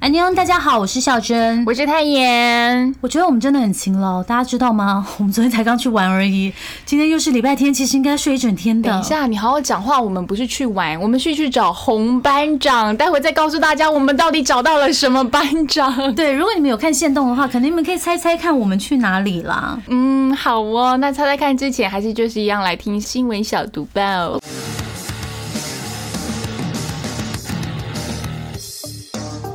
安妞，大家好，我是孝珍，我是泰妍。我觉得我们真的很勤劳，大家知道吗？我们昨天才刚去玩而已，今天又是礼拜天，其实应该睡一整天的。等一下，你好好讲话。我们不是去玩，我们是去找红班长。待会再告诉大家，我们到底找到了什么班长。对，如果你们有看线动的话，可能你们可以猜猜看我们去哪里啦。嗯，好哦。那猜猜看之前，还是就是一样来听新闻小读报。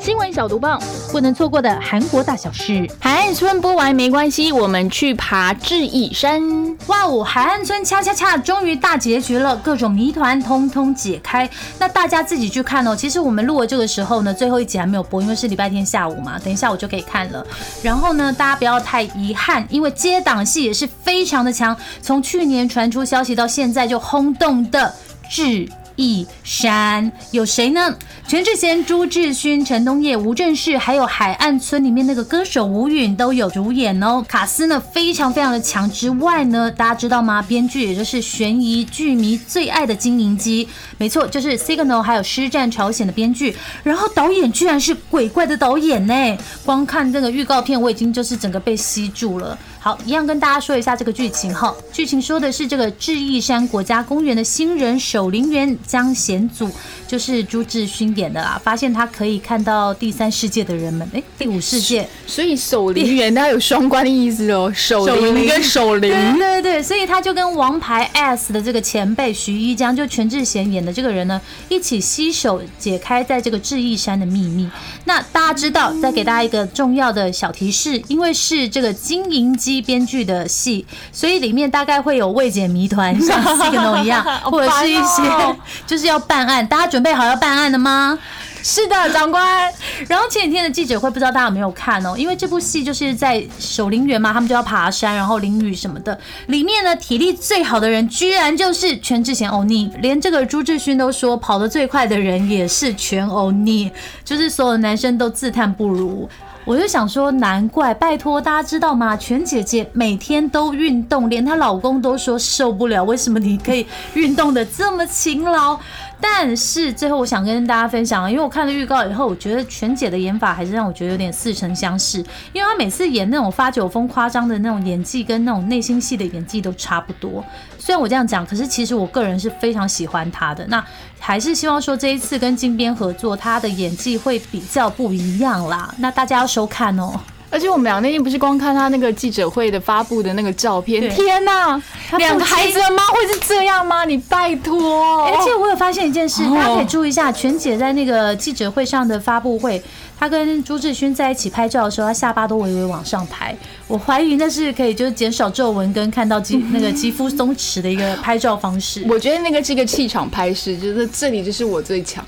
新闻小毒棒，不能错过的韩国大小事。海岸村播完没关系，我们去爬智异山。哇哦，海岸村恰恰恰终于大结局了，各种谜团通通解开。那大家自己去看哦。其实我们录的这个时候呢，最后一集还没有播，因为是礼拜天下午嘛。等一下我就可以看了。然后呢，大家不要太遗憾，因为接档戏也是非常的强。从去年传出消息到现在就轰动的智。一山有谁呢？全智贤、朱智勋、陈东烨、吴正式，还有海岸村里面那个歌手吴允都有主演哦。卡斯呢非常非常的强。之外呢，大家知道吗？编剧也就是悬疑剧迷最爱的金银姬，没错，就是 Signal 还有师战朝鲜的编剧。然后导演居然是鬼怪的导演呢！光看这个预告片，我已经就是整个被吸住了。好，一样跟大家说一下这个剧情哈。剧情说的是这个智异山国家公园的新人守林员江贤祖，就是朱智勋演的啦。发现他可以看到第三世界的人们，哎，第五世界。所以守林员他有双关的意思哦，守林跟守灵。对对对，所以他就跟王牌 S 的这个前辈徐一江，就全智贤演的这个人呢，一起携手解开在这个智异山的秘密。那大家知道，再给大家一个重要的小提示，因为是这个金银姬。编剧的戏，所以里面大概会有未解谜团，像 Signal 一样，或者是一些 就是要办案。大家准备好要办案了吗？是的，长官。然后前几天的记者会，不知道大家有没有看哦？因为这部戏就是在守林园嘛，他们就要爬山，然后淋雨什么的。里面呢，体力最好的人居然就是全智贤欧尼，连这个朱志勋都说跑得最快的人也是全欧尼，就是所有男生都自叹不如。我就想说，难怪，拜托大家知道吗？全姐姐每天都运动，连她老公都说受不了。为什么你可以运动的这么勤劳？但是最后我想跟大家分享，因为我看了预告以后，我觉得全姐的演法还是让我觉得有点似曾相识，因为她每次演那种发酒疯、夸张的那种演技，跟那种内心戏的演技都差不多。虽然我这样讲，可是其实我个人是非常喜欢她的。那还是希望说这一次跟金边合作，她的演技会比较不一样啦。那大家要收看哦。而且我们俩那天不是光看他那个记者会的发布的那个照片，天哪，两个孩子的妈会是这样吗？你拜托！而且我有发现一件事，大家可以注意一下，全姐在那个记者会上的发布会，她跟朱志勋在一起拍照的时候，她下巴都微微往上抬，我怀疑那是可以就是减少皱纹跟看到肌那个肌肤松弛的一个拍照方式。我觉得那个是一个气场拍摄，就是这里就是我最强。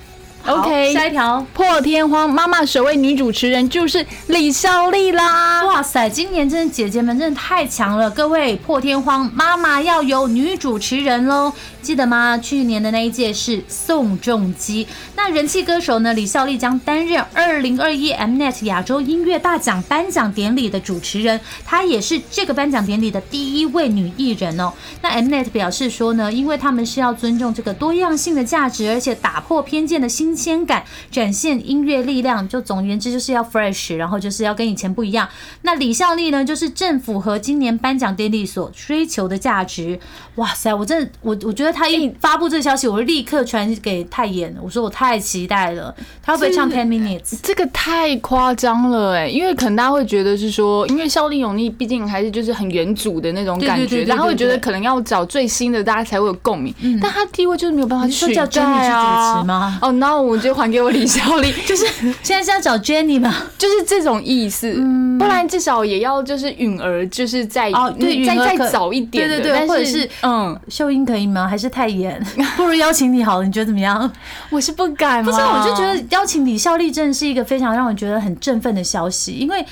OK，下一条破天荒妈妈首位女主持人就是李孝利啦！哇塞，今年真的姐姐们真的太强了，各位破天荒妈妈要有女主持人喽！记得吗？去年的那一届是宋仲基，那人气歌手呢？李孝利将担任二零二一 Mnet 亚洲音乐大奖颁奖典礼的主持人，她也是这个颁奖典礼的第一位女艺人哦。那 Mnet 表示说呢，因为他们是要尊重这个多样性的价值，而且打破偏见的新鲜感，展现音乐力量。就总而言之，就是要 fresh，然后就是要跟以前不一样。那李孝利呢，就是正符合今年颁奖典礼所追求的价值。哇塞，我真的，我我觉得。他一发布这个消息，我就立刻传给泰妍，我说我太期待了，他会不会唱 Ten Minutes？这个太夸张了哎，因为可能大家会觉得是说，因为孝利永利毕竟还是就是很原主的那种感觉，然后会觉得可能要找最新的，大家才会有共鸣。但他地位就是没有办法取代啊！哦，那我就还给我李孝利，就是现在是要找 Jenny 吗？就是这种意思，不然至少也要就是允儿，就是在哦对，再再早一点，对对对，或者是嗯，秀英可以吗？还是？太严，不如邀请你好了，你觉得怎么样？我是不敢，不是，我就觉得邀请李孝利真的是一个非常让我觉得很振奋的消息，因为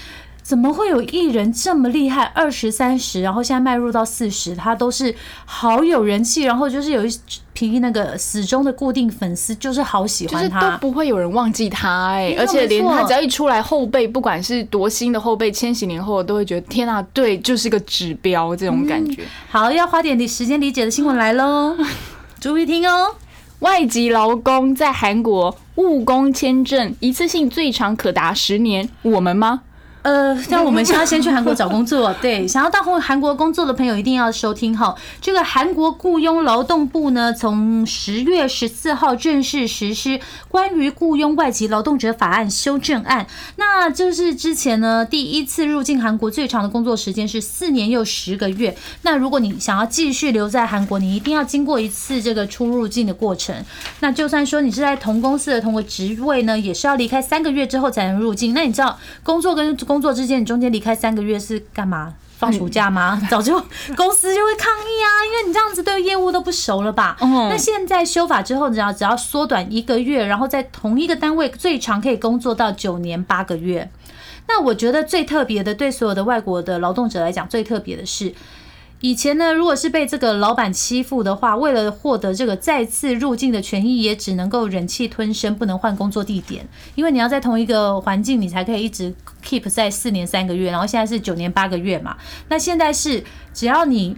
怎么会有艺人这么厉害？二十三十，然后现在迈入到四十，他都是好有人气，然后就是有一批那个死忠的固定粉丝，就是好喜欢他，都不会有人忘记他哎，而且连他只要一出来，后辈不管是多新的后辈，千禧年后都会觉得天啊，对，就是个指标这种感觉。好，要花点时间理解的新闻来喽，注意听哦。外籍劳工在韩国务工签证一次性最长可达十年，我们吗？呃，那我们现在先去韩国找工作。对，想要到韩国工作的朋友一定要收听哈。这个韩国雇佣劳动部呢，从十月十四号正式实施关于雇佣外籍劳动者法案修正案。那就是之前呢，第一次入境韩国最长的工作时间是四年又十个月。那如果你想要继续留在韩国，你一定要经过一次这个出入境的过程。那就算说你是在同公司的同个职位呢，也是要离开三个月之后才能入境。那你知道工作跟工工作之间，你中间离开三个月是干嘛？放暑假吗？早就 公司就会抗议啊，因为你这样子对业务都不熟了吧？那现在修法之后，只要只要缩短一个月，然后在同一个单位最长可以工作到九年八个月。那我觉得最特别的，对所有的外国的劳动者来讲，最特别的是。以前呢，如果是被这个老板欺负的话，为了获得这个再次入境的权益，也只能够忍气吞声，不能换工作地点，因为你要在同一个环境，你才可以一直 keep 在四年三个月，然后现在是九年八个月嘛。那现在是只要你。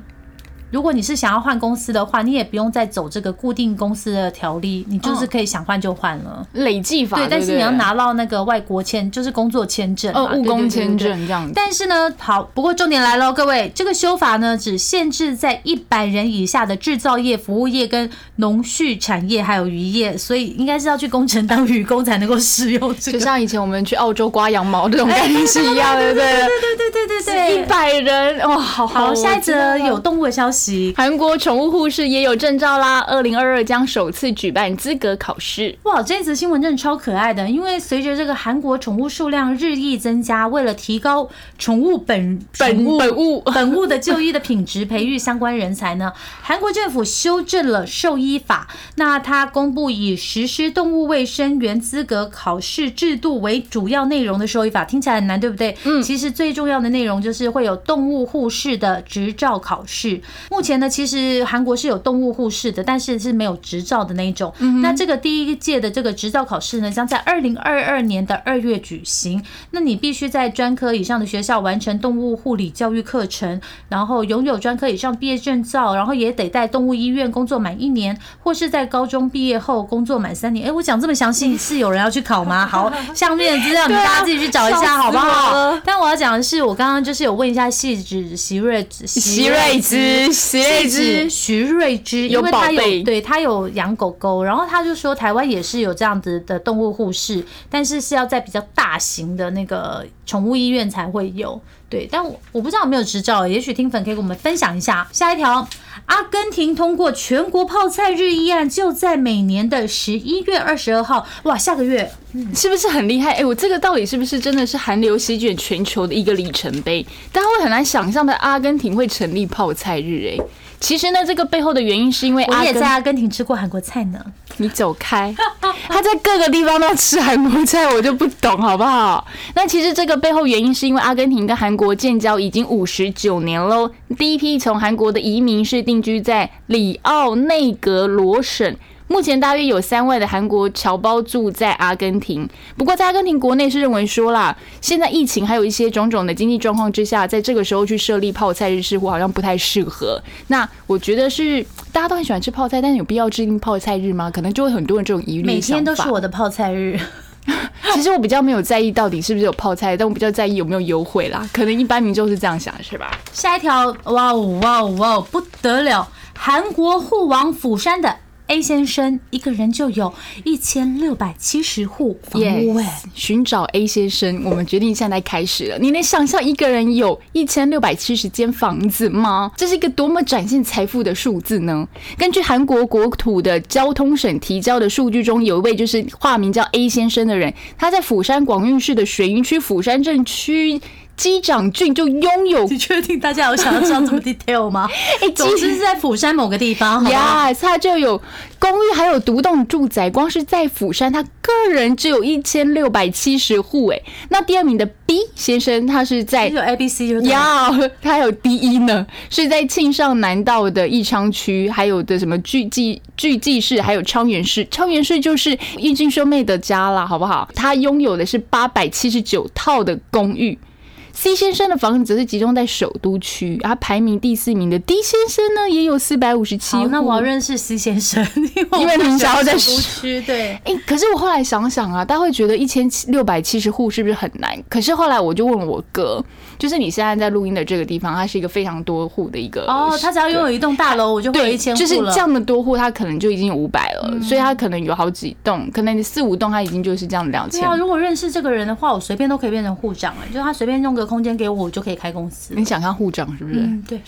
如果你是想要换公司的话，你也不用再走这个固定公司的条例，你就是可以想换就换了。累计法对，但是你要拿到那个外国签，就是工作签证，呃，务工签证这样。但是呢，好，不过重点来了，各位，这个修法呢，只限制在一百人以下的制造业、服务业、跟农畜产业还有渔业，所以应该是要去工程当渔工才能够使用。就像以前我们去澳洲刮羊毛这种感觉是一样的，对对对对对对对，一百人哇，好好。下一则有动物的消息。韩国宠物护士也有证照啦！二零二二将首次举办资格考试。哇，这次新闻真的超可爱的！因为随着这个韩国宠物数量日益增加，为了提高宠物本本 本物本物的就医的品质，培育相关人才呢，韩国政府修正了兽医法。那它公布以实施动物卫生员资格考试制度为主要内容的兽医法，听起来很难，对不对？嗯，其实最重要的内容就是会有动物护士的执照考试。目前呢。其实韩国是有动物护士的，但是是没有执照的那一种。那这个第一届的这个执照考试呢，将在二零二二年的二月举行。那你必须在专科以上的学校完成动物护理教育课程，然后拥有专科以上毕业证照，然后也得在动物医院工作满一年，或是在高中毕业后工作满三年。哎，我讲这么详细，是有人要去考吗？好，下面的资料你大家自己去找一下，好不好？讲的是，我刚刚就是有问一下细致席瑞席瑞之席。瑞之徐瑞之，因为他有对他有养狗狗，然后他就说台湾也是有这样子的动物护士，但是是要在比较大型的那个宠物医院才会有。对，但我我不知道有没有执照，也许听粉可以跟我们分享一下。下一条，阿根廷通过全国泡菜日议案，就在每年的十一月二十二号。哇，下个月，是不是很厉害？哎，我这个到底是不是真的是韩流席卷全球的一个里程碑？大家会很难想象的，阿根廷会成立泡菜日，哎。其实呢，这个背后的原因是因为我也在阿根廷吃过韩国菜呢。你走开，他在各个地方都吃韩国菜，我就不懂好不好？那其实这个背后原因是因为阿根廷跟韩国建交已经五十九年喽。第一批从韩国的移民是定居在里奥内格罗省。目前大约有三位的韩国侨胞住在阿根廷，不过在阿根廷国内是认为说啦，现在疫情还有一些种种的经济状况之下，在这个时候去设立泡菜日似乎好像不太适合。那我觉得是大家都很喜欢吃泡菜，但是有必要制定泡菜日吗？可能就会很多人这种疑虑。每天都是我的泡菜日。其实我比较没有在意到底是不是有泡菜，但我比较在意有没有优惠啦。可能一般民众是这样想，是吧？下一条，哇哦哇哦哇哦，不得了！韩国护王釜山的。A 先生一个人就有一千六百七十户房屋哎，寻找 A 先生，我们决定现在开始了。你能想象一个人有一千六百七十间房子吗？这是一个多么展现财富的数字呢？根据韩国国土的交通省提交的数据中，有一位就是化名叫 A 先生的人，他在釜山广运市的水云区釜山镇区。机长俊就拥有。你确定大家有想要知道这么 detail 吗？哎，总之是在釜山某个地方。呀，它就有公寓，还有独栋住宅。光是在釜山，他个人只有一千六百七十户。哎，那第二名的 B 先生，他是在有 A B C 就呀，他有第一呢，是在庆尚南道的义昌区，还有的什么巨记巨记市，还有昌原市。昌原市就是义俊兄妹的家啦，好不好？他拥有的是八百七十九套的公寓。C 先生的房子则是集中在首都区，而排名第四名的 D 先生呢，也有四百五十七那我要认识 C 先生，因为你想要在首都区。对，哎，可是我后来想想啊，大家会觉得一千六百七十户是不是很难？可是后来我就问我哥。就是你现在在录音的这个地方，它是一个非常多户的一个哦，它只要拥有一栋大楼，我就会有一千户就是这样的多户，它可能就已经有五百了，所以它可能有好几栋，可能四五栋，它已经就是这样两千。对啊，如果认识这个人的话，我随便都可以变成户长了，就他随便弄个空间给我，我就可以开公司。你想当户长是不是？嗯，对。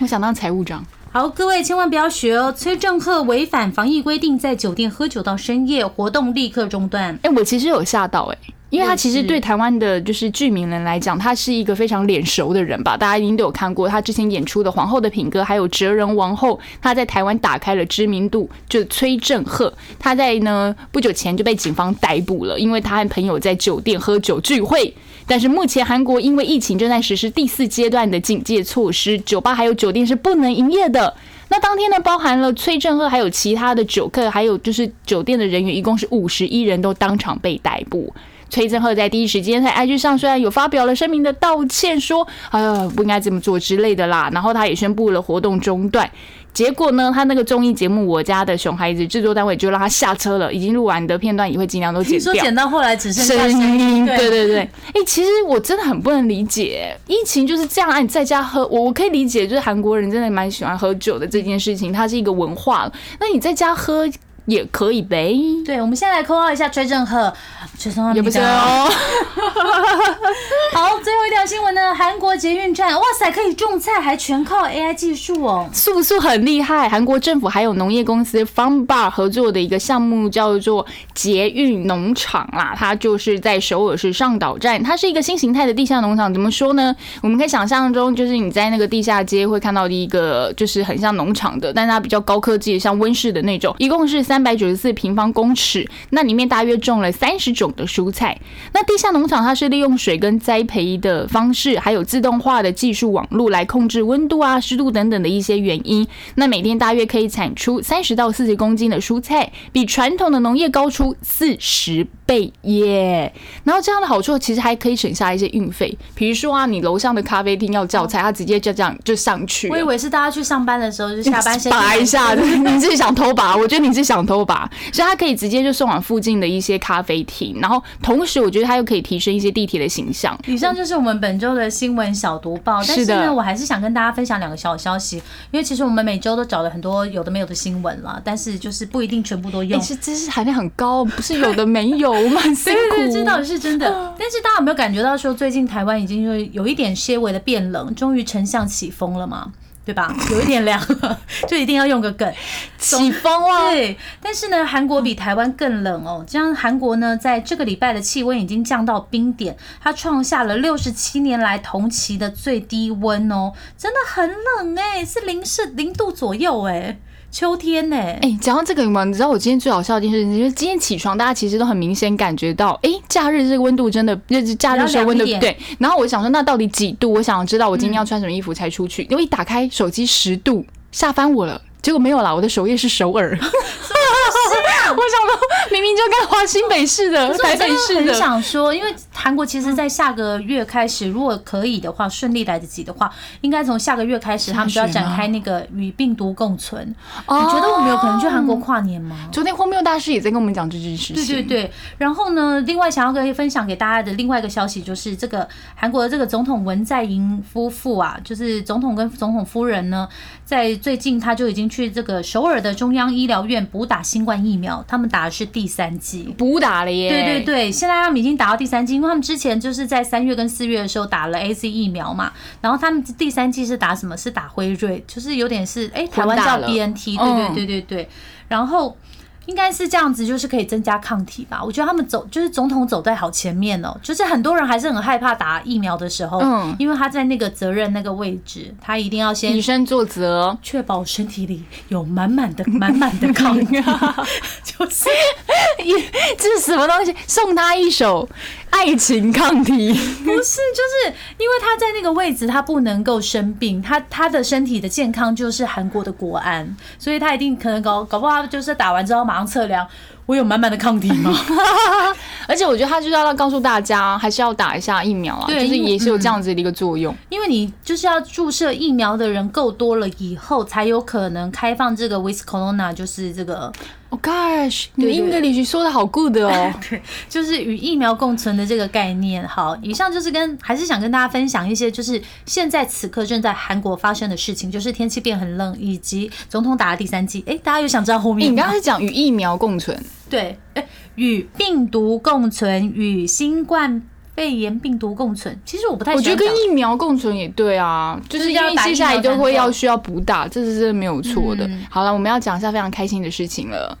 我想当财务长。好，各位千万不要学哦！崔正赫违反防疫规定，在酒店喝酒到深夜，活动立刻中断。哎，我其实有吓到哎。因为他其实对台湾的就是剧名人来讲，他是一个非常脸熟的人吧？大家一定都有看过他之前演出的《皇后的品格》，还有《哲人王后》，他在台湾打开了知名度。就崔振赫，他在呢不久前就被警方逮捕了，因为他和朋友在酒店喝酒聚会。但是目前韩国因为疫情正在实施第四阶段的警戒措施，酒吧还有酒店是不能营业的。那当天呢，包含了崔振赫，还有其他的酒客，还有就是酒店的人员，一共是五十一人都当场被逮捕。崔振赫在第一时间在 IG 上虽然有发表了声明的道歉，说哎呀不应该这么做之类的啦，然后他也宣布了活动中断。结果呢，他那个综艺节目《我家的熊孩子》制作单位就让他下车了，已经录完的片段也会尽量都剪掉。说剪到后来只剩下声音，对对对。哎，其实我真的很不能理解，疫情就是这样啊！你在家喝，我我可以理解，就是韩国人真的蛮喜欢喝酒的这件事情，它是一个文化。那你在家喝？也可以呗。对，我们现在来扣号一下崔正赫，崔正赫也不行哦。新闻呢，韩国捷运站，哇塞，可以种菜，还全靠 AI 技术哦，是不是很厉害？韩国政府还有农业公司 Farm Bar 合作的一个项目叫做捷运农场啦，它就是在首尔市上岛站，它是一个新形态的地下农场。怎么说呢？我们可以想象中，就是你在那个地下街会看到的一个，就是很像农场的，但它比较高科技，像温室的那种，一共是。三百九十四平方公尺，那里面大约种了三十种的蔬菜。那地下农场它是利用水跟栽培的方式，还有自动化的技术网络来控制温度啊、湿度等等的一些原因。那每天大约可以产出三十到四十公斤的蔬菜，比传统的农业高出四十倍耶。然后这样的好处其实还可以省下一些运费，比如说啊，你楼上的咖啡厅要叫菜，他直接就这样就上去。我以为是大家去上班的时候就下班 先拔一下，你自己想偷拔？我觉得你是想。偷拔，所以他可以直接就送往附近的一些咖啡厅，然后同时我觉得他又可以提升一些地铁的形象。以上就是我们本周的新闻小读报，但是呢，我还是想跟大家分享两个小消息，因为其实我们每周都找了很多有的没有的新闻了，但是就是不一定全部都用。是知识含量很高，不是有的没有，我们很辛苦。这倒是真的，但是大家有没有感觉到说，最近台湾已经有有一点些微的变冷，终于成像起风了吗？对吧？有一点凉了，就一定要用个梗，起风了！对，但是呢，韩国比台湾更冷哦。这样，韩国呢，在这个礼拜的气温已经降到冰点，它创下了六十七年来同期的最低温哦，真的很冷哎，是零摄零度左右哎。秋天呢？哎，讲到这个嘛，你知道我今天最好笑的一件事情，就是今天起床，大家其实都很明显感觉到，哎，假日这个温度真的，就是假日时候温度对。然后我想说，那到底几度？我想知道我今天要穿什么衣服才出去。因为一打开手机十度，吓翻我了。结果没有啦，我的首页是首尔。我想到明明就该华新北市的，台北市的。很想说，因为韩国其实，在下个月开始，如果可以的话，顺利来得及的话，应该从下个月开始，他们就要展开那个与病毒共存。你觉得我们有可能去韩国跨年吗？昨天荒谬大师也在跟我们讲这件事情。对对对。然后呢，另外想要跟分享给大家的另外一个消息，就是这个韩国的这个总统文在寅夫妇啊，就是总统跟总统夫人呢，在最近他就已经去这个首尔的中央医疗院补打新冠疫苗。他们打的是第三剂，补打了耶！对对对，现在他们已经打到第三剂，因为他们之前就是在三月跟四月的时候打了 A C 疫苗嘛，然后他们第三剂是打什么？是打辉瑞，就是有点是哎，台湾叫 B N T，对对对对对。然后应该是这样子，就是可以增加抗体吧。我觉得他们走就是总统走在好前面哦，就是很多人还是很害怕打疫苗的时候，嗯，因为他在那个责任那个位置，他一定要先以身作则，确保身体里有满满的 满满的抗体，就是这是什么东西？送他一首。爱情抗体不是，就是因为他在那个位置，他不能够生病，他他的身体的健康就是韩国的国安，所以他一定可能搞搞不好就是打完之后马上测量，我有满满的抗体吗？而且我觉得他就是要告诉大家，还是要打一下疫苗啊，就是也是有这样子的一个作用。因为你就是要注射疫苗的人够多了以后，才有可能开放这个 with corona，就是这个。Oh gosh，你的 English 说的好 good 哦，对，就是与疫苗共存的这个概念。好，以上就是跟还是想跟大家分享一些，就是现在此刻正在韩国发生的事情，就是天气变很冷，以及总统打了第三剂。哎，大家有想知道后面？你刚刚是讲与疫苗共存，对，哎，与病毒共存，与新冠。肺炎病毒共存，其实我不太。我觉得跟疫苗共存也对啊，就是因为接下来都会要需要补打，这是真的没有错的。好了，我们要讲一下非常开心的事情了。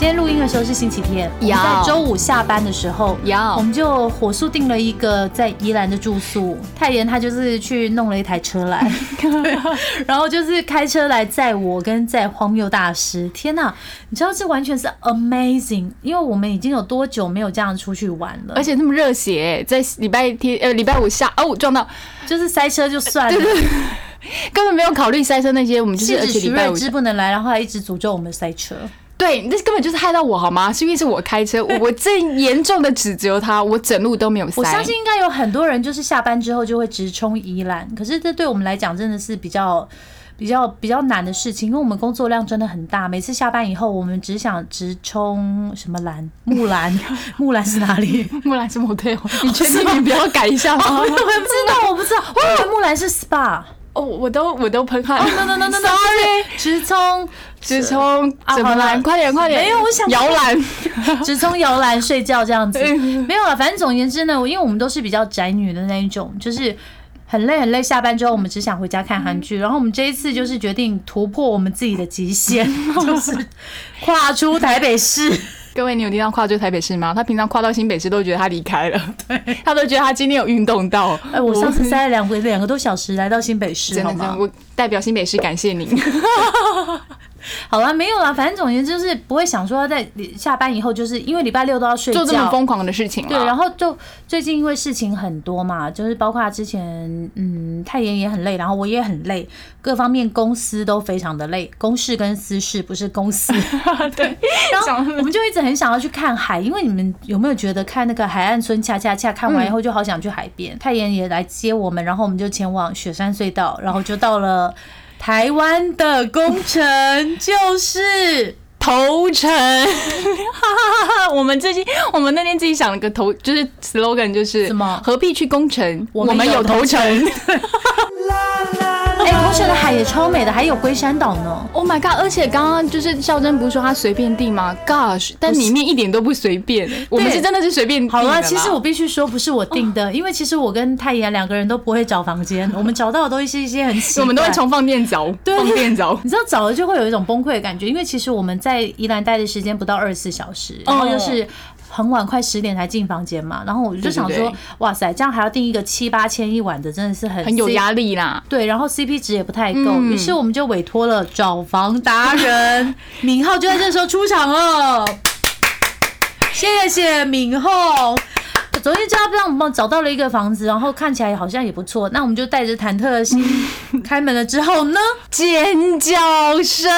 今天录音的时候是星期天，在周五下班的时候，我们就火速订了一个在宜兰的住宿。泰妍他就是去弄了一台车来，然后就是开车来载我跟载荒谬大师。天呐，你知道这完全是 amazing，因为我们已经有多久没有这样出去玩了，而且那么热血，在礼拜天呃礼拜五下哦撞到，就是塞车就算了，根本没有考虑塞车那些，我们就是而且礼拜五不能来，然后还一直诅咒我们塞车。对，那根本就是害到我好吗？是因为是我开车，我最严重的指责他，我整路都没有塞。我相信应该有很多人就是下班之后就会直冲宜兰，可是这对我们来讲真的是比较比较比较难的事情，因为我们工作量真的很大。每次下班以后，我们只想直冲什么兰木兰，木兰是哪里？木兰是模特，你确定你不要改一下吗？我不知道，我不知道，我以为木兰是 SPA。哦，我都我都喷汗。No no no no no，Sorry，直冲直冲怎么来？快点快点！没有，我想摇篮，直冲摇篮睡觉这样子。没有了，反正总而言之呢，因为我们都是比较宅女的那一种，就是很累很累，下班之后我们只想回家看韩剧。然后我们这一次就是决定突破我们自己的极限，就是跨出台北市。各位，你有听到跨最台北市吗？他平常跨到新北市都觉得他离开了，对他都觉得他今天有运动到。哎，我上次塞了两回两个多小时来到新北市，真的，我代表新北市感谢您。好了，没有了，反正总而言之就是不会想说在下班以后，就是因为礼拜六都要睡觉，做这么疯狂的事情。对，然后就最近因为事情很多嘛，就是包括之前嗯太妍也很累，然后我也很累，各方面公司都非常的累，公事跟私事不是公司。对，然后我们就一直很想要去看海，因为你们有没有觉得看那个海岸村恰恰恰看完以后就好想去海边？太妍也来接我们，然后我们就前往雪山隧道，然后就到了。台湾的工程就是头城，我们最近我们那天自己想了个头，就是 slogan，就是什么？何必去攻城，我们有头城。哎，同学的海也超美的，还有龟山岛呢。Oh my god！而且刚刚就是孝珍不是说他随便订吗？Gosh！但里面一点都不随便，我们是真的是随便。好了，其实我必须说不是我订的，因为其实我跟太妍两个人都不会找房间，我们找到的都是一些很我们都会从放电找，放电找。你知道找了就会有一种崩溃的感觉，因为其实我们在宜兰待的时间不到二十四小时，然后就是。很晚，快十点才进房间嘛，然后我就想说，哇塞，这样还要订一个七八千一晚的，真的是很很有压力啦。对，然后 CP 值也不太够，于是我们就委托了找房达人 敏浩，就在这时候出场了。谢谢敏浩。昨天叫他让我们找到了一个房子，然后看起来好像也不错。那我们就带着忐忑的心开门了。之后呢？尖叫声！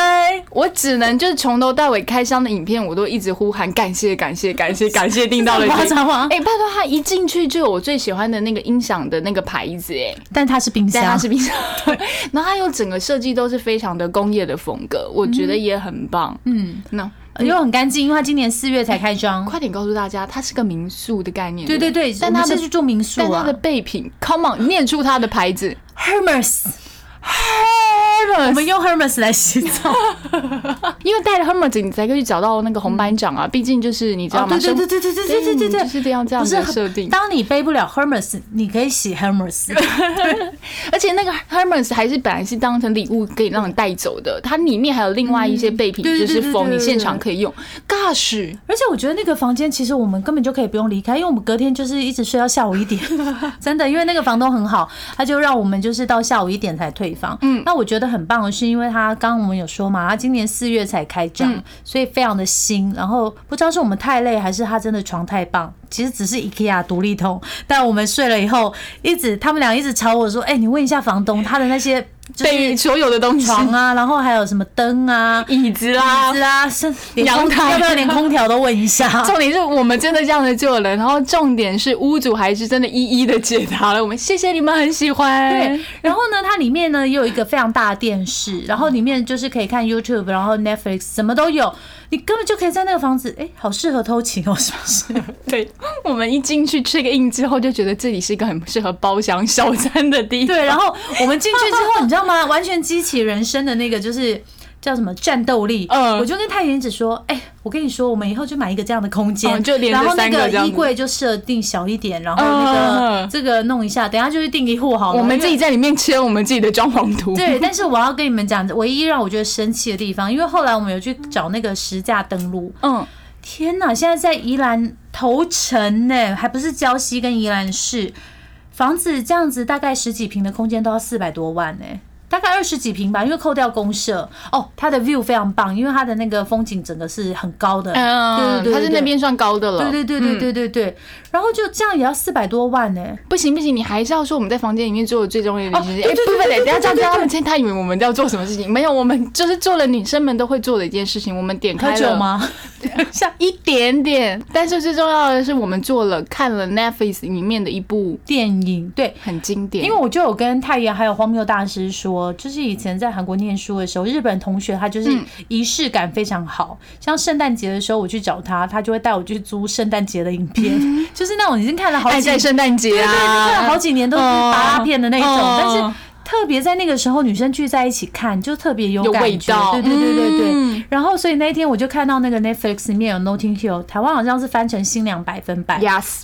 我只能就是从头到尾开箱的影片，我都一直呼喊感谢感谢感谢感谢，订 到了。夸张吗？哎，拜托他一进去就有我最喜欢的那个音响的那个牌子，哎，但它是冰箱，它是冰箱。对，然后它有整个设计都是非常的工业的风格，我觉得也很棒。嗯，那。又很干净，因为它今年四月才开张。快点告诉大家，它是个民宿的概念。对对对，但它是去做民宿啊。但它的备品，Come on，念出它的牌子，Hermes。Hermes，我们用 Hermes 来洗澡，因为带了 Hermes 你才可以找到那个红班长啊。毕竟就是你知道吗？对对对对对对对对对，就是这样这样的设定。当你背不了 Hermes，你可以洗 Hermes，而且那个 Hermes 还是本来是当成礼物可以让你带走的，它里面还有另外一些备品，就是封你现场可以用。Gosh！而且我觉得那个房间其实我们根本就可以不用离开，因为我们隔天就是一直睡到下午一点，真的，因为那个房东很好，他就让我们就是到下午一点才退房。嗯，那我觉得很棒的是，因为他刚刚我们有说嘛，他今年四月才开张，所以非常的新。然后不知道是我们太累，还是他真的床太棒。其实只是 IKEA 独立通，但我们睡了以后，一直他们俩一直吵我说：“哎，你问一下房东，他的那些对所有的东西，床啊，然后还有什么灯啊、椅子啦、椅子啊，是阳台要不要连空调都问一下？重点是我们真的这样子做了，然后重点是屋主还是真的一一的解答了我们，谢谢你们很喜欢。对，然后呢，它里面呢也有一个非常大的电视，然后里面就是可以看 YouTube，然后 Netflix 什么都有。你根本就可以在那个房子，哎，好适合偷情哦，是不是？对，我们一进去 check in 之后，就觉得这里是一个很适合包厢小餐的地方。对，然后我们进去之后，你知道吗？完全激起人生的那个就是。叫什么战斗力？嗯，我就跟太原子说，哎，我跟你说，我们以后就买一个这样的空间，就然后那个衣柜就设定小一点，然后那个这个弄一下，等下就是订一户好了。我们自己在里面签我们自己的装潢图。对，但是我要跟你们讲，唯一让我觉得生气的地方，因为后来我们有去找那个实价登录。嗯，天哪，现在在宜兰头城呢，还不是礁溪跟宜兰市，房子这样子大概十几平的空间都要四百多万呢。大概二十几平吧，因为扣掉公社哦，它的 view 非常棒，因为它的那个风景整个是很高的，对对对，它是那边算高的了，对对对对对对对。然后就这样也要四百多万呢，不行不行，你还是要说我们在房间里面做的最重要的事情。哎，不不不，等下这样子，他们他以为我们要做什么事情？没有，我们就是做了女生们都会做的一件事情，我们点开了吗？像一点点，但是最重要的是我们做了看了 Netflix 里面的一部电影，对，很经典。因为我就有跟太阳还有荒谬大师说。就是以前在韩国念书的时候，日本同学他就是仪式感非常好。像圣诞节的时候，我去找他，他就会带我去租圣诞节的影片，就是那种已经看了好几圣诞节啊，看了好几年都是八片的那种。但是特别在那个时候，女生聚在一起看，就特别有感觉。对对对对对。然后，所以那一天我就看到那个 Netflix 里面有 Notting Hill，台湾好像是翻成新娘百分百。Yes。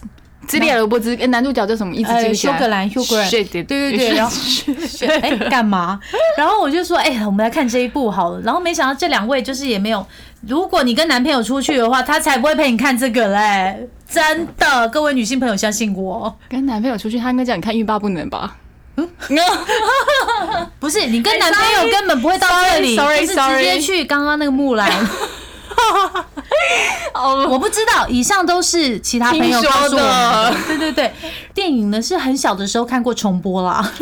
吉列罗伯兹，男主角叫什么？一直记不休格兰，休格兰，对对对，然后 哎干嘛？然后我就说，哎，我们来看这一部好了。然后没想到这两位就是也没有。如果你跟男朋友出去的话，他才不会陪你看这个嘞，真的，各位女性朋友相信我。跟男朋友出去，他应该叫你看欲罢不能吧？嗯，不是，你跟男朋友根本不会到这里，就是直接去刚刚那个木兰。哦，我不知道，以上都是其他朋友告诉我的。对对对，电影呢是很小的时候看过重播啦。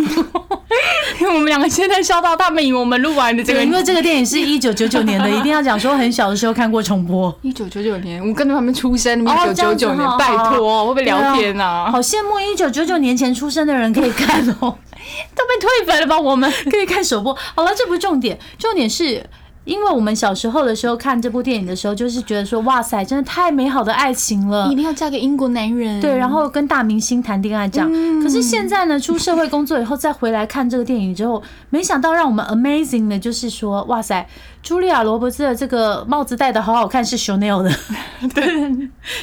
因 为我们两个现在笑到他们以为我们录完的这个，因为这个电影是一九九九年的，一定要讲说很小的时候看过重播。一九九九年，我跟着他们出生，一九九九年，拜托，会不会聊天啊？好羡慕一九九九年前出生的人可以看哦，都被退粉了吧？我们可以看首播。好了，这不是重点，重点是。因为我们小时候的时候看这部电影的时候，就是觉得说，哇塞，真的太美好的爱情了，一定要嫁给英国男人。对，然后跟大明星谈恋爱这样。可是现在呢，出社会工作以后再回来看这个电影之后，没想到让我们 amazing 的就是说，哇塞，茱莉亚·罗伯兹的这个帽子戴的好好看，是 Chanel 的。对，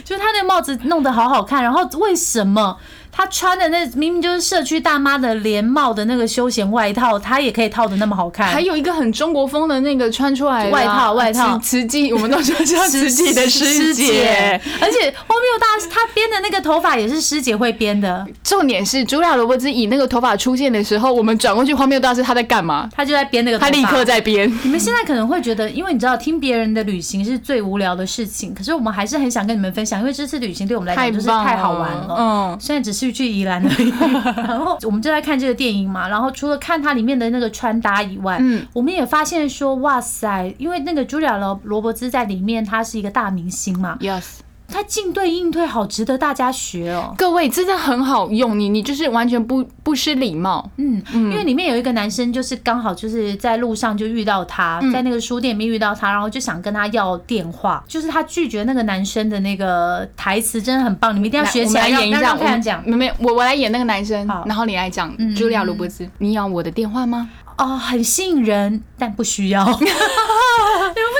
就是她那个帽子弄得好好看。然后为什么？他穿的那明明就是社区大妈的连帽的那个休闲外套，他也可以套的那么好看。还有一个很中国风的那个穿出来外套，外套慈禧，我们都说叫慈禧的 师姐。而且荒谬大师他编的那个头发也是师姐会编的。重点是茱莉亚·罗伯兹以那个头发出现的时候，我们转过去，荒谬大师他在干嘛？他就在编那个，他立刻在编。你们现在可能会觉得，因为你知道听别人的旅行是最无聊的事情，可是我们还是很想跟你们分享，因为这次旅行对我们来讲就是太好玩了。嗯，现在只是去宜兰的。然后我们就在看这个电影嘛，然后除了看它里面的那个穿搭以外，嗯，我们也发现说，哇塞，因为那个朱莉亚罗罗伯兹在里面，她是一个大明星嘛，yes。他进对应退好值得大家学哦，各位真的很好用，你你就是完全不不失礼貌，嗯嗯，因为里面有一个男生就是刚好就是在路上就遇到他，在那个书店里面遇到他，然后就想跟他要电话，就是他拒绝那个男生的那个台词真的很棒，你们一定要学起来演一下。我讲，没有我我来演那个男生，然后你来讲茱莉亚·罗伯兹，你要我的电话吗？哦，很吸引人，但不需要。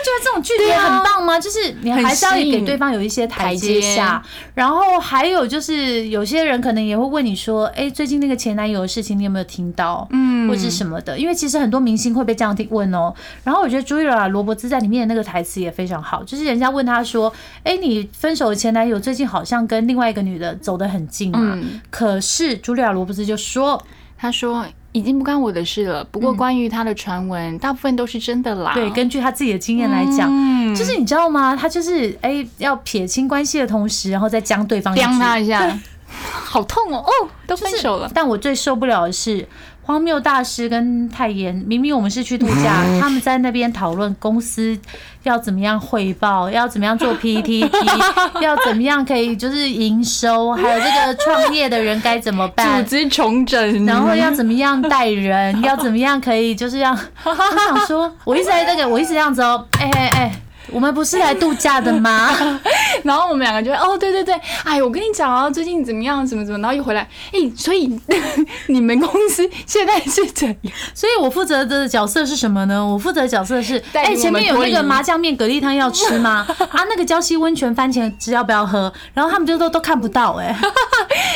你们不觉得这种距离很棒吗？就是你还是要给对方有一些台阶下。然后还有就是，有些人可能也会问你说：“哎，最近那个前男友的事情，你有没有听到？嗯，或者什么的？”因为其实很多明星会被这样问哦。然后我觉得朱莉亚·罗伯兹在里面的那个台词也非常好，就是人家问他说：“哎，你分手的前男友最近好像跟另外一个女的走得很近嘛？”可是朱莉亚·罗伯兹就说：“他说。”已经不关我的事了。不过关于他的传闻，大部分都是真的啦。对，根据他自己的经验来讲，就是你知道吗？他就是哎，要撇清关系的同时，然后再将对方将他一下，好痛哦！哦，都分手了。但我最受不了的是。荒谬大师跟泰妍，明明我们是去度假，他们在那边讨论公司要怎么样汇报，要怎么样做 PPT，要怎么样可以就是营收，还有这个创业的人该怎么 办，组织重整，然后要怎么样带人，要怎么样可以就是让 我想说，我一直在这个，我一直这样子哦，哎哎哎。我们不是来度假的吗？然后我们两个就哦，对对对，哎，我跟你讲啊，最近怎么样，怎么怎么，然后一回来，哎，所以 你们公司现在是怎样？所以我负责的角色是什么呢？我负责的角色是，哎，前面有那个麻酱面蛤蜊汤要吃吗？啊，那个礁溪温泉番茄汁要不要喝？然后他们就都都看不到，哎，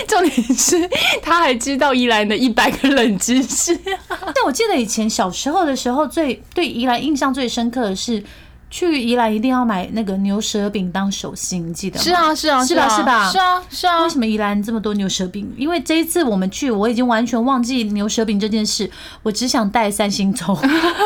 重点是他还知道宜兰的一百个冷知识。但我记得以前小时候的时候，最对宜兰印象最深刻的是。去宜兰一定要买那个牛舌饼当手信，你记得吗？是啊，是啊，是吧？是吧？是啊，是啊。为什么宜兰这么多牛舌饼？因为这一次我们去，我已经完全忘记牛舌饼这件事，我只想带三星葱。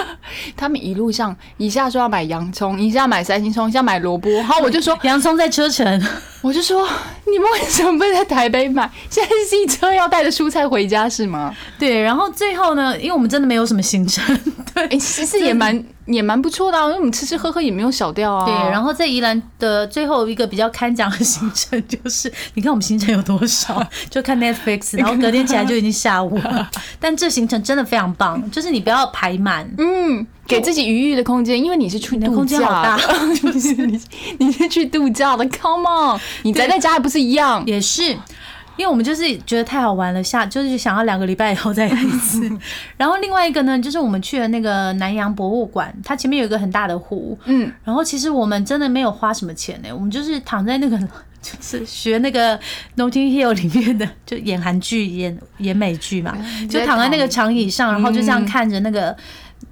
他们一路上一下说要买洋葱，一下买三星葱，一下买萝卜，然后我就说 洋葱在车程，我就说你们为什么不在台北买？现在是车要带着蔬菜回家是吗？对，然后最后呢，因为我们真的没有什么行程，对，其实也蛮。也蛮不错的，因为我们吃吃喝喝也没有少掉啊。对，然后在宜兰的最后一个比较看讲的行程就是，你看我们行程有多少，就看 Netflix，然后隔天起来就已经下午了。但这行程真的非常棒，就是你不要排满，嗯，给自己余裕的空间，因为你是去度假，就是你你是去度假的，Come on，你宅在家还不是一样？也是。因为我们就是觉得太好玩了，下就是想要两个礼拜以后再来一次。然后另外一个呢，就是我们去了那个南洋博物馆，它前面有一个很大的湖，嗯，然后其实我们真的没有花什么钱呢，我们就是躺在那个就 是学那个《Notting Hill》里面的，就演韩剧、演演美剧嘛，就躺在那个长椅上，然后就这样看着那个。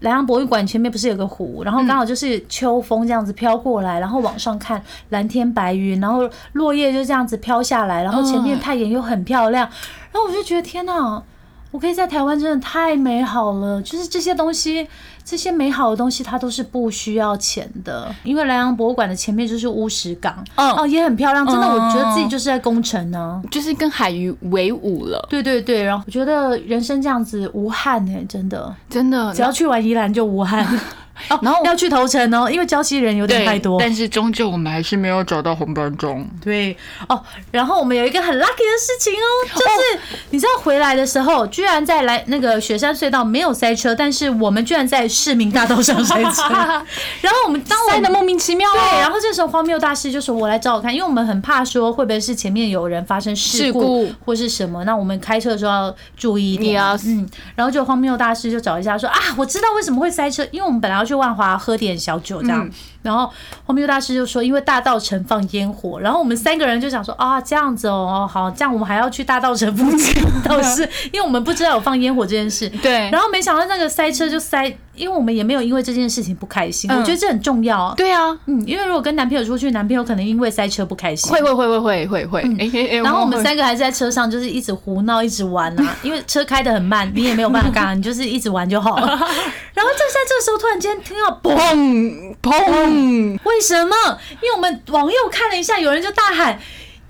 莱阳博物馆前面不是有个湖，然后刚好就是秋风这样子飘过来，然后往上看蓝天白云，然后落叶就这样子飘下来，然后前面太阳又很漂亮，然后我就觉得天哪！我可以在台湾真的太美好了，就是这些东西，这些美好的东西，它都是不需要钱的。因为莱阳博物馆的前面就是乌石港，嗯，哦，也很漂亮，真的，我觉得自己就是在工程呢，就是跟海鱼为伍了。对对对，然后我觉得人生这样子无憾哎，真的，真的，只要去完宜兰就无憾。哦，然后要去投诚哦，因为交期人有点太多。但是终究我们还是没有找到红斑钟。对哦，然后我们有一个很 lucky 的事情哦，就是你知道回来的时候，居然在来那个雪山隧道没有塞车，但是我们居然在市民大道上塞车。然后我们当塞的莫名其妙。对，然后这时候荒谬大师就说：“我来找我看，因为我们很怕说会不会是前面有人发生事故或是什么，那我们开车的时候要注意一点。”嗯，然后就荒谬大师就找一下说：“啊，我知道为什么会塞车，因为我们本来要。”去万华喝点小酒，这样。然后荒谬大师就说：“因为大道城放烟火。”然后我们三个人就想说：“啊，这样子哦，好，这样我们还要去大道城附近，倒是因为我们不知道有放烟火这件事。”对。然后没想到那个塞车就塞，因为我们也没有因为这件事情不开心。我觉得这很重要。对啊，嗯，因为如果跟男朋友出去，男朋友可能因为塞车不开心。会会会会会会会。然后我们三个还是在车上，就是一直胡闹，一直玩啊。因为车开的很慢，你也没有办法干，你就是一直玩就好了。然后就在这个时候，突然间听到砰砰，嗯为什么？因为我们往右看了一下，有人就大喊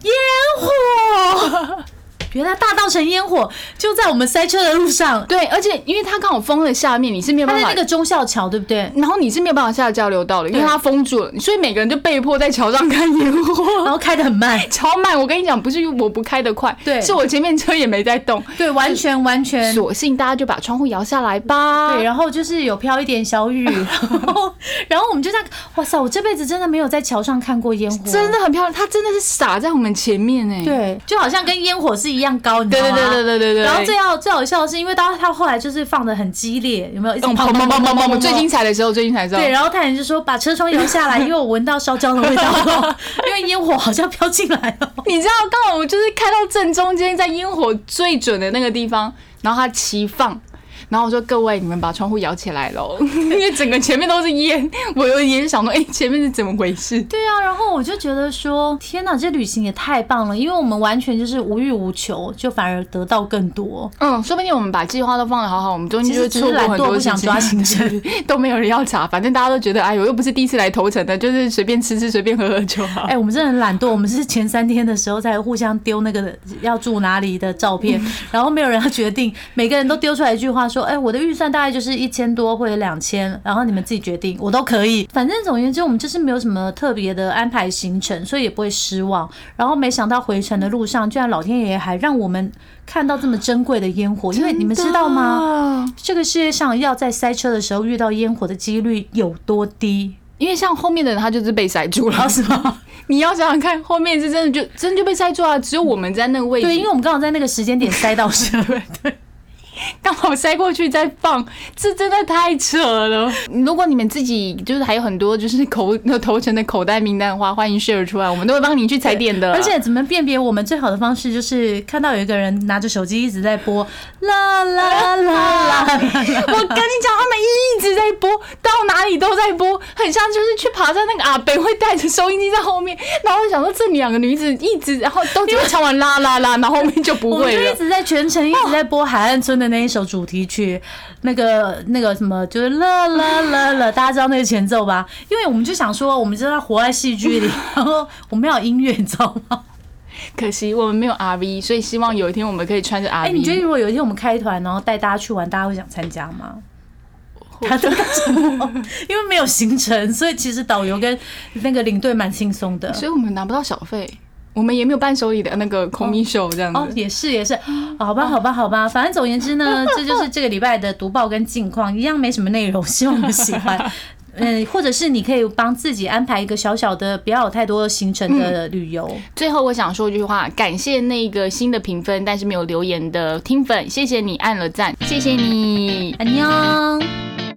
烟火。原来大道城烟火就在我们塞车的路上。对，而且因为它刚好封了下面，你是没有办法。那个忠孝桥，对不对？然后你是没有办法下交流道的，因为它封住了，所以每个人就被迫在桥上看烟火，然后开的很慢，超慢。我跟你讲，不是我不开的快，对，是我前面车也没在动，对，完全完全。索性大家就把窗户摇下来吧。对，然后就是有飘一点小雨，然后然后我们就在，哇塞，我这辈子真的没有在桥上看过烟火，真的很漂亮，它真的是洒在我们前面哎。对，就好像跟烟火是一。一样高，你知道吗？对对对对对对。然后最好最好笑的是，因为当他后来就是放的很激烈，有没有？砰砰砰砰砰砰！最精彩的时候，最精彩的时候。对，然后太阳就说把车窗摇下来，因为我闻到烧焦的味道，因为烟火好像飘进来了。你知道，刚好我就是开到正中间，在烟火最准的那个地方，然后他齐放。然后我说：“各位，你们把窗户摇起来喽，因为整个前面都是烟。我有也是想说，哎，前面是怎么回事？对啊。然后我就觉得说，天哪，这旅行也太棒了，因为我们完全就是无欲无求，就反而得到更多。嗯，说不定我们把计划都放的好好，我们中间就会错过很多不想抓行程，都没有人要查。反正大家都觉得，哎我，又不是第一次来头城的，就是随便吃吃，随便喝喝就好。哎，我们真的很懒惰，我们是前三天的时候才互相丢那个要住哪里的照片，然后没有人要决定，每个人都丢出来一句话说，哎，我的预算大。大概就是一千多或者两千，然后你们自己决定，我都可以。反正总而言之，我们就是没有什么特别的安排行程，所以也不会失望。然后没想到回程的路上，居然老天爷还让我们看到这么珍贵的烟火。因为你们知道吗？这个世界上要在塞车的时候遇到烟火的几率有多低？因为像后面的人，他就是被塞住了，是吗？你要想想看，后面是真的就真的就被塞住了，只有我们在那个位置。对，因为我们刚好在那个时间点塞到车。对。刚好塞过去再放，这真的太扯了。如果你们自己就是还有很多就是口那头层的口袋名单的话，欢迎 share 出来，我们都会帮你去踩点的。而且怎么辨别我们最好的方式就是看到有一个人拿着手机一直在播啦啦啦啦。我跟你讲，他们一直在播，到哪里都在播，很像就是去爬山那个阿北会带着收音机在后面。然后我想说，这两个女子一直然后都只会唱完啦啦啦，然后后面就不会了。一直在全程一直在播海岸村的。那一首主题曲，那个那个什么，就是乐乐乐乐，大家知道那个前奏吧？因为我们就想说，我们知道活在戏剧里，然后我们要音乐，你知道吗？可惜我们没有 RV，所以希望有一天我们可以穿着 RV。哎，你觉得如果有一天我们开团，然后带大家去玩，大家会想参加吗？因为没有行程，所以其实导游跟那个领队蛮轻松的，所以我们拿不到小费。我们也没有伴手礼的那个空米秀这样子，哦，也是也是，好吧好吧好吧，反正总言之呢，这就是这个礼拜的读报跟近况，一样没什么内容，希望你喜欢。嗯，或者是你可以帮自己安排一个小小的，不要有太多行程的旅游。最后我想说一句话，感谢那个新的评分但是没有留言的听粉，谢谢你按了赞，谢谢你，安妞。